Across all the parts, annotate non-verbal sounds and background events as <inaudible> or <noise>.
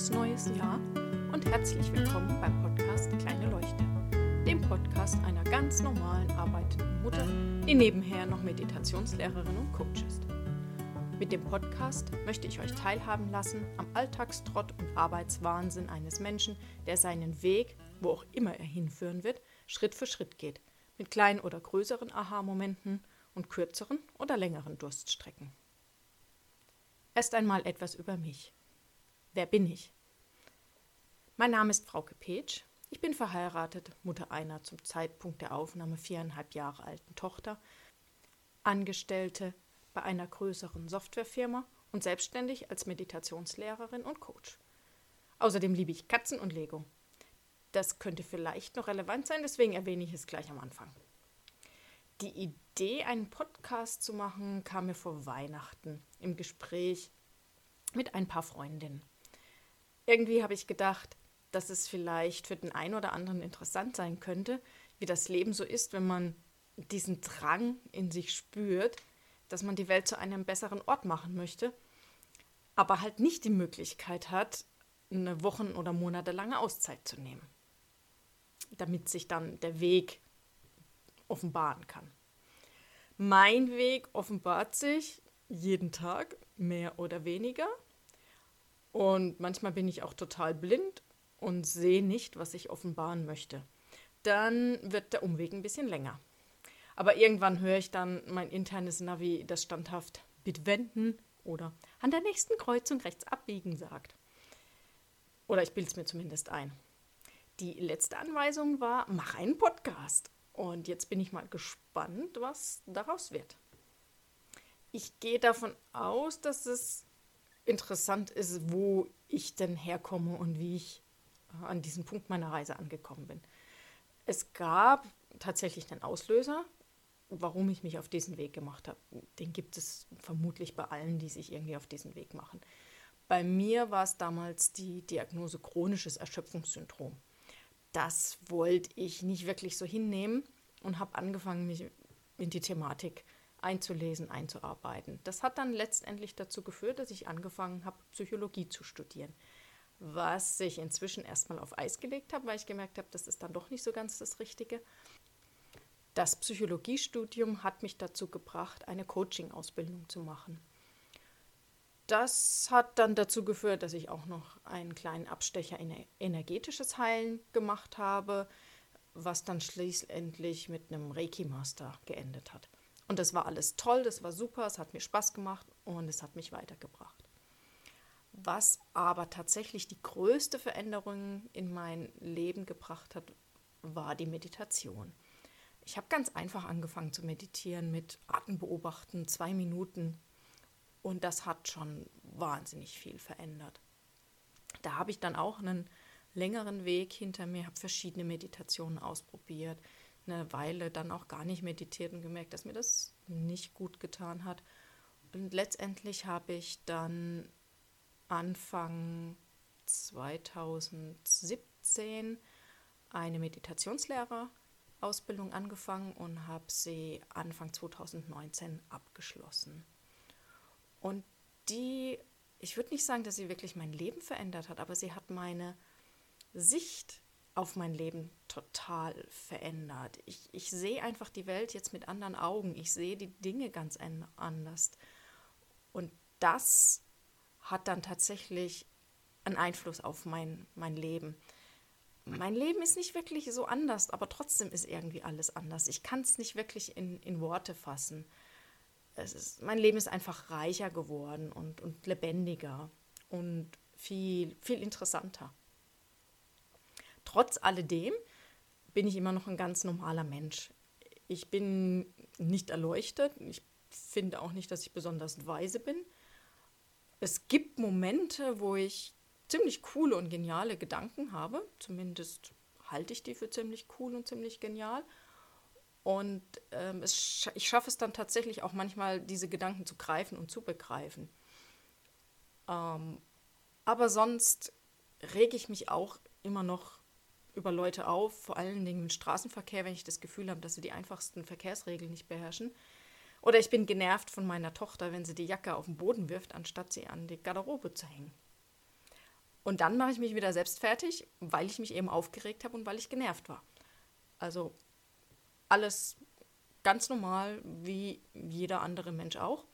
gutes neues Jahr und herzlich willkommen beim Podcast Kleine Leuchte, dem Podcast einer ganz normalen arbeitenden Mutter, die nebenher noch Meditationslehrerin und Coach ist. Mit dem Podcast möchte ich euch teilhaben lassen am Alltagstrott und Arbeitswahnsinn eines Menschen, der seinen Weg, wo auch immer er hinführen wird, Schritt für Schritt geht, mit kleinen oder größeren Aha-Momenten und kürzeren oder längeren Durststrecken. Erst einmal etwas über mich. Wer bin ich? Mein Name ist Frauke Petsch. Ich bin verheiratet, Mutter einer zum Zeitpunkt der Aufnahme viereinhalb Jahre alten Tochter, Angestellte bei einer größeren Softwarefirma und selbstständig als Meditationslehrerin und Coach. Außerdem liebe ich Katzen und Lego. Das könnte vielleicht noch relevant sein, deswegen erwähne ich es gleich am Anfang. Die Idee, einen Podcast zu machen, kam mir vor Weihnachten im Gespräch mit ein paar Freundinnen irgendwie habe ich gedacht, dass es vielleicht für den einen oder anderen interessant sein könnte, wie das Leben so ist, wenn man diesen Drang in sich spürt, dass man die Welt zu einem besseren Ort machen möchte, aber halt nicht die Möglichkeit hat, eine Wochen- oder monatelange Auszeit zu nehmen, damit sich dann der Weg offenbaren kann. Mein Weg offenbart sich jeden Tag, mehr oder weniger. Und manchmal bin ich auch total blind und sehe nicht, was ich offenbaren möchte. Dann wird der Umweg ein bisschen länger. Aber irgendwann höre ich dann mein internes Navi, das standhaft bitte wenden oder an der nächsten Kreuzung rechts abbiegen sagt. Oder ich bilde es mir zumindest ein. Die letzte Anweisung war, mach einen Podcast. Und jetzt bin ich mal gespannt, was daraus wird. Ich gehe davon aus, dass es interessant ist, wo ich denn herkomme und wie ich an diesem Punkt meiner Reise angekommen bin. Es gab tatsächlich einen Auslöser, warum ich mich auf diesen Weg gemacht habe. Den gibt es vermutlich bei allen, die sich irgendwie auf diesen Weg machen. Bei mir war es damals die Diagnose chronisches Erschöpfungssyndrom. Das wollte ich nicht wirklich so hinnehmen und habe angefangen, mich in die Thematik einzulesen, einzuarbeiten. Das hat dann letztendlich dazu geführt, dass ich angefangen habe, Psychologie zu studieren. Was ich inzwischen erstmal auf Eis gelegt habe, weil ich gemerkt habe, das ist dann doch nicht so ganz das Richtige. Das Psychologiestudium hat mich dazu gebracht, eine Coaching-Ausbildung zu machen. Das hat dann dazu geführt, dass ich auch noch einen kleinen Abstecher in energetisches Heilen gemacht habe, was dann schließlich mit einem Reiki-Master geendet hat. Und das war alles toll, das war super, es hat mir Spaß gemacht und es hat mich weitergebracht. Was aber tatsächlich die größte Veränderung in mein Leben gebracht hat, war die Meditation. Ich habe ganz einfach angefangen zu meditieren mit Atembeobachten, zwei Minuten. Und das hat schon wahnsinnig viel verändert. Da habe ich dann auch einen längeren Weg hinter mir, habe verschiedene Meditationen ausprobiert, eine Weile dann auch gar nicht meditiert und gemerkt, dass mir das nicht gut getan hat. Und letztendlich habe ich dann Anfang 2017 eine Meditationslehrerausbildung angefangen und habe sie Anfang 2019 abgeschlossen. Und die, ich würde nicht sagen, dass sie wirklich mein Leben verändert hat, aber sie hat meine Sicht auf mein Leben total verändert. Ich, ich sehe einfach die Welt jetzt mit anderen Augen. Ich sehe die Dinge ganz anders. Und das hat dann tatsächlich einen Einfluss auf mein, mein Leben. Mein Leben ist nicht wirklich so anders, aber trotzdem ist irgendwie alles anders. Ich kann es nicht wirklich in, in Worte fassen. Es ist, mein Leben ist einfach reicher geworden und, und lebendiger und viel, viel interessanter. Trotz alledem bin ich immer noch ein ganz normaler Mensch. Ich bin nicht erleuchtet. Ich finde auch nicht, dass ich besonders weise bin. Es gibt Momente, wo ich ziemlich coole und geniale Gedanken habe. Zumindest halte ich die für ziemlich cool und ziemlich genial. Und ähm, es, ich schaffe es dann tatsächlich auch manchmal, diese Gedanken zu greifen und zu begreifen. Ähm, aber sonst rege ich mich auch immer noch über Leute auf, vor allen Dingen im Straßenverkehr, wenn ich das Gefühl habe, dass sie die einfachsten Verkehrsregeln nicht beherrschen. Oder ich bin genervt von meiner Tochter, wenn sie die Jacke auf den Boden wirft, anstatt sie an die Garderobe zu hängen. Und dann mache ich mich wieder selbst fertig, weil ich mich eben aufgeregt habe und weil ich genervt war. Also alles ganz normal, wie jeder andere Mensch auch.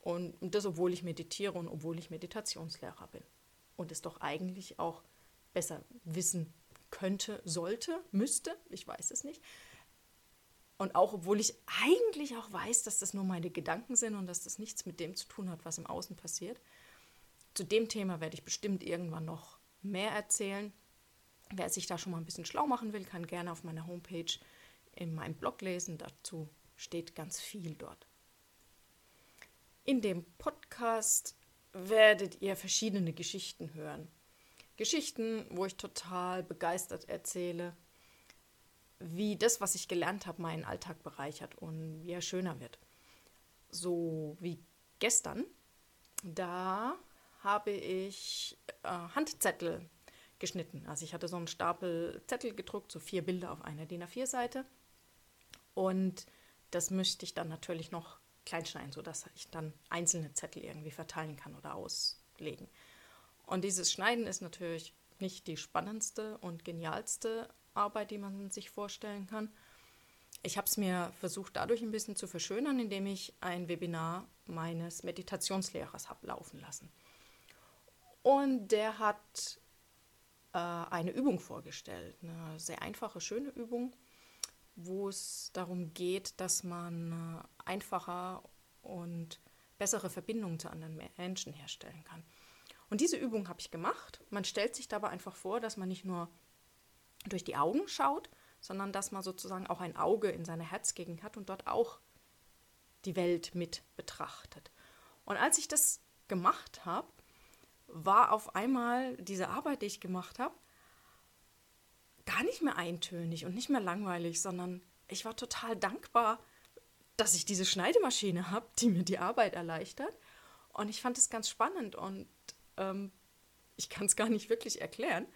Und das, obwohl ich meditiere und obwohl ich Meditationslehrer bin. Und es doch eigentlich auch besser wissen könnte, sollte, müsste, ich weiß es nicht. Und auch obwohl ich eigentlich auch weiß, dass das nur meine Gedanken sind und dass das nichts mit dem zu tun hat, was im Außen passiert. Zu dem Thema werde ich bestimmt irgendwann noch mehr erzählen. Wer sich da schon mal ein bisschen schlau machen will, kann gerne auf meiner Homepage in meinem Blog lesen. Dazu steht ganz viel dort. In dem Podcast werdet ihr verschiedene Geschichten hören. Geschichten, wo ich total begeistert erzähle, wie das, was ich gelernt habe, meinen Alltag bereichert und wie er schöner wird. So wie gestern, da habe ich äh, Handzettel geschnitten. Also ich hatte so einen Stapel Zettel gedruckt, so vier Bilder auf einer DIN A4-Seite. Und das möchte ich dann natürlich noch kleinschneiden, sodass ich dann einzelne Zettel irgendwie verteilen kann oder auslegen. Und dieses Schneiden ist natürlich nicht die spannendste und genialste Arbeit, die man sich vorstellen kann. Ich habe es mir versucht, dadurch ein bisschen zu verschönern, indem ich ein Webinar meines Meditationslehrers habe laufen lassen. Und der hat äh, eine Übung vorgestellt, eine sehr einfache, schöne Übung, wo es darum geht, dass man äh, einfacher und bessere Verbindungen zu anderen Menschen herstellen kann. Und diese Übung habe ich gemacht. Man stellt sich dabei einfach vor, dass man nicht nur durch die Augen schaut, sondern dass man sozusagen auch ein Auge in seiner Herzgegend hat und dort auch die Welt mit betrachtet. Und als ich das gemacht habe, war auf einmal diese Arbeit, die ich gemacht habe, gar nicht mehr eintönig und nicht mehr langweilig, sondern ich war total dankbar, dass ich diese Schneidemaschine <laughs> habe, die mir die Arbeit erleichtert. Und ich fand es ganz spannend und ähm, ich kann es gar nicht wirklich erklären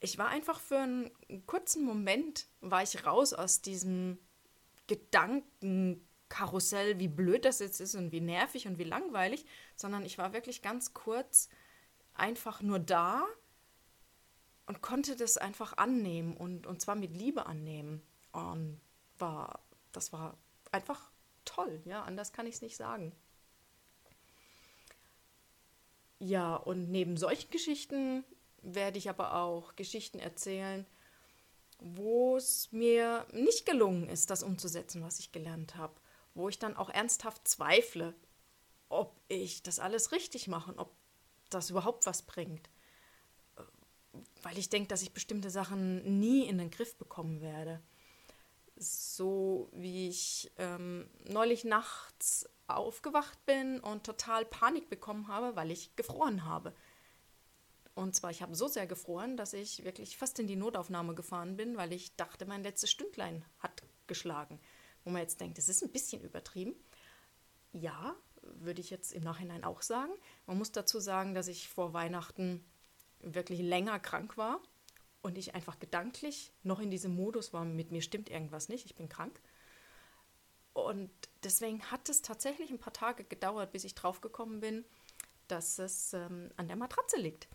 ich war einfach für einen kurzen Moment, war ich raus aus diesem Gedankenkarussell, wie blöd das jetzt ist und wie nervig und wie langweilig, sondern ich war wirklich ganz kurz einfach nur da und konnte das einfach annehmen und, und zwar mit Liebe annehmen. Und war, das war einfach toll, ja, anders kann ich es nicht sagen. Ja, und neben solchen Geschichten werde ich aber auch Geschichten erzählen, wo es mir nicht gelungen ist, das umzusetzen, was ich gelernt habe, wo ich dann auch ernsthaft zweifle, ob ich das alles richtig mache und ob das überhaupt was bringt. Weil ich denke, dass ich bestimmte Sachen nie in den Griff bekommen werde. So wie ich ähm, neulich nachts aufgewacht bin und total Panik bekommen habe, weil ich gefroren habe. Und zwar, ich habe so sehr gefroren, dass ich wirklich fast in die Notaufnahme gefahren bin, weil ich dachte, mein letztes Stündlein hat geschlagen. Wo man jetzt denkt, das ist ein bisschen übertrieben. Ja, würde ich jetzt im Nachhinein auch sagen. Man muss dazu sagen, dass ich vor Weihnachten wirklich länger krank war und ich einfach gedanklich noch in diesem Modus war, mit mir stimmt irgendwas nicht, ich bin krank. Und deswegen hat es tatsächlich ein paar Tage gedauert, bis ich draufgekommen bin, dass es ähm, an der Matratze liegt.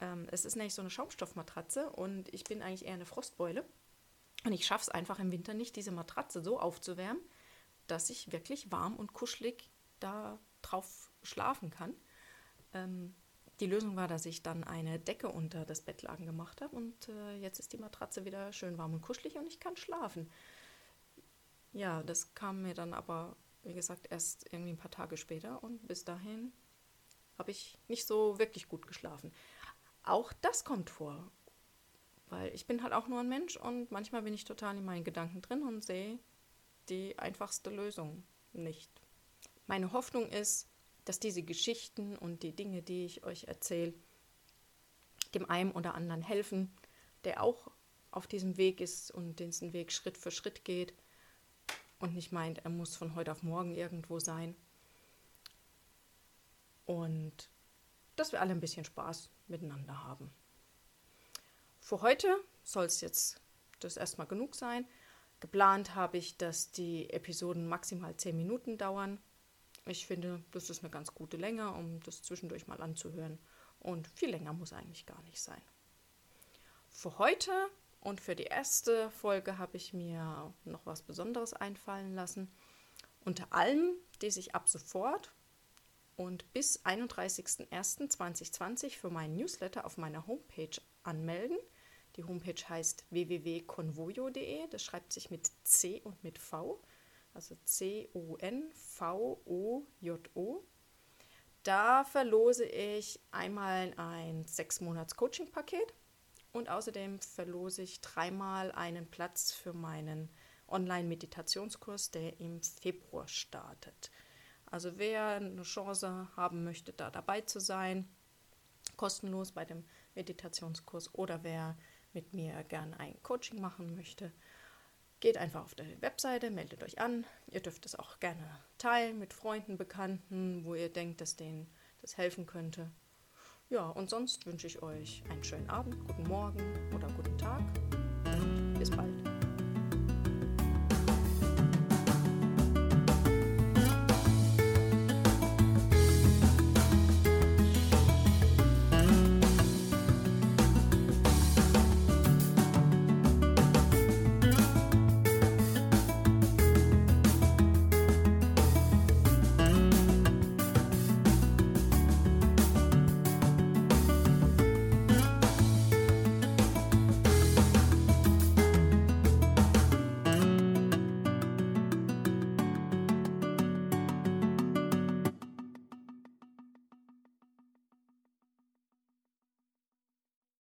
Ähm, es ist nämlich so eine Schaumstoffmatratze und ich bin eigentlich eher eine Frostbeule. Und ich schaffe es einfach im Winter nicht, diese Matratze so aufzuwärmen, dass ich wirklich warm und kuschelig da drauf schlafen kann. Ähm, die Lösung war, dass ich dann eine Decke unter das Bettlaken gemacht habe und äh, jetzt ist die Matratze wieder schön warm und kuschelig und ich kann schlafen. Ja, das kam mir dann aber, wie gesagt, erst irgendwie ein paar Tage später und bis dahin habe ich nicht so wirklich gut geschlafen. Auch das kommt vor. Weil ich bin halt auch nur ein Mensch und manchmal bin ich total in meinen Gedanken drin und sehe die einfachste Lösung nicht. Meine Hoffnung ist, dass diese Geschichten und die Dinge, die ich euch erzähle, dem einen oder anderen helfen, der auch auf diesem Weg ist und diesen Weg Schritt für Schritt geht und nicht meint, er muss von heute auf morgen irgendwo sein. Und dass wir alle ein bisschen Spaß miteinander haben. Für heute soll es jetzt das erstmal genug sein. Geplant habe ich, dass die Episoden maximal 10 Minuten dauern. Ich finde, das ist eine ganz gute Länge, um das zwischendurch mal anzuhören Und viel länger muss eigentlich gar nicht sein. Für heute und für die erste Folge habe ich mir noch was Besonderes einfallen lassen. Unter allen, die sich ab sofort und bis 31.01.2020 für meinen Newsletter auf meiner Homepage anmelden. Die Homepage heißt www.convoyo.de. Das schreibt sich mit C und mit V, also C-O-N-V-O-J-O. Da verlose ich einmal ein sechs Monats Coaching-Paket und außerdem verlose ich dreimal einen Platz für meinen Online-Meditationskurs, der im Februar startet. Also wer eine Chance haben möchte, da dabei zu sein, kostenlos bei dem Meditationskurs oder wer mit mir gerne ein Coaching machen möchte, geht einfach auf die Webseite, meldet euch an. Ihr dürft es auch gerne teilen mit Freunden, Bekannten, wo ihr denkt, dass denen das helfen könnte. Ja, und sonst wünsche ich euch einen schönen Abend, guten Morgen oder guten Tag. Bis bald.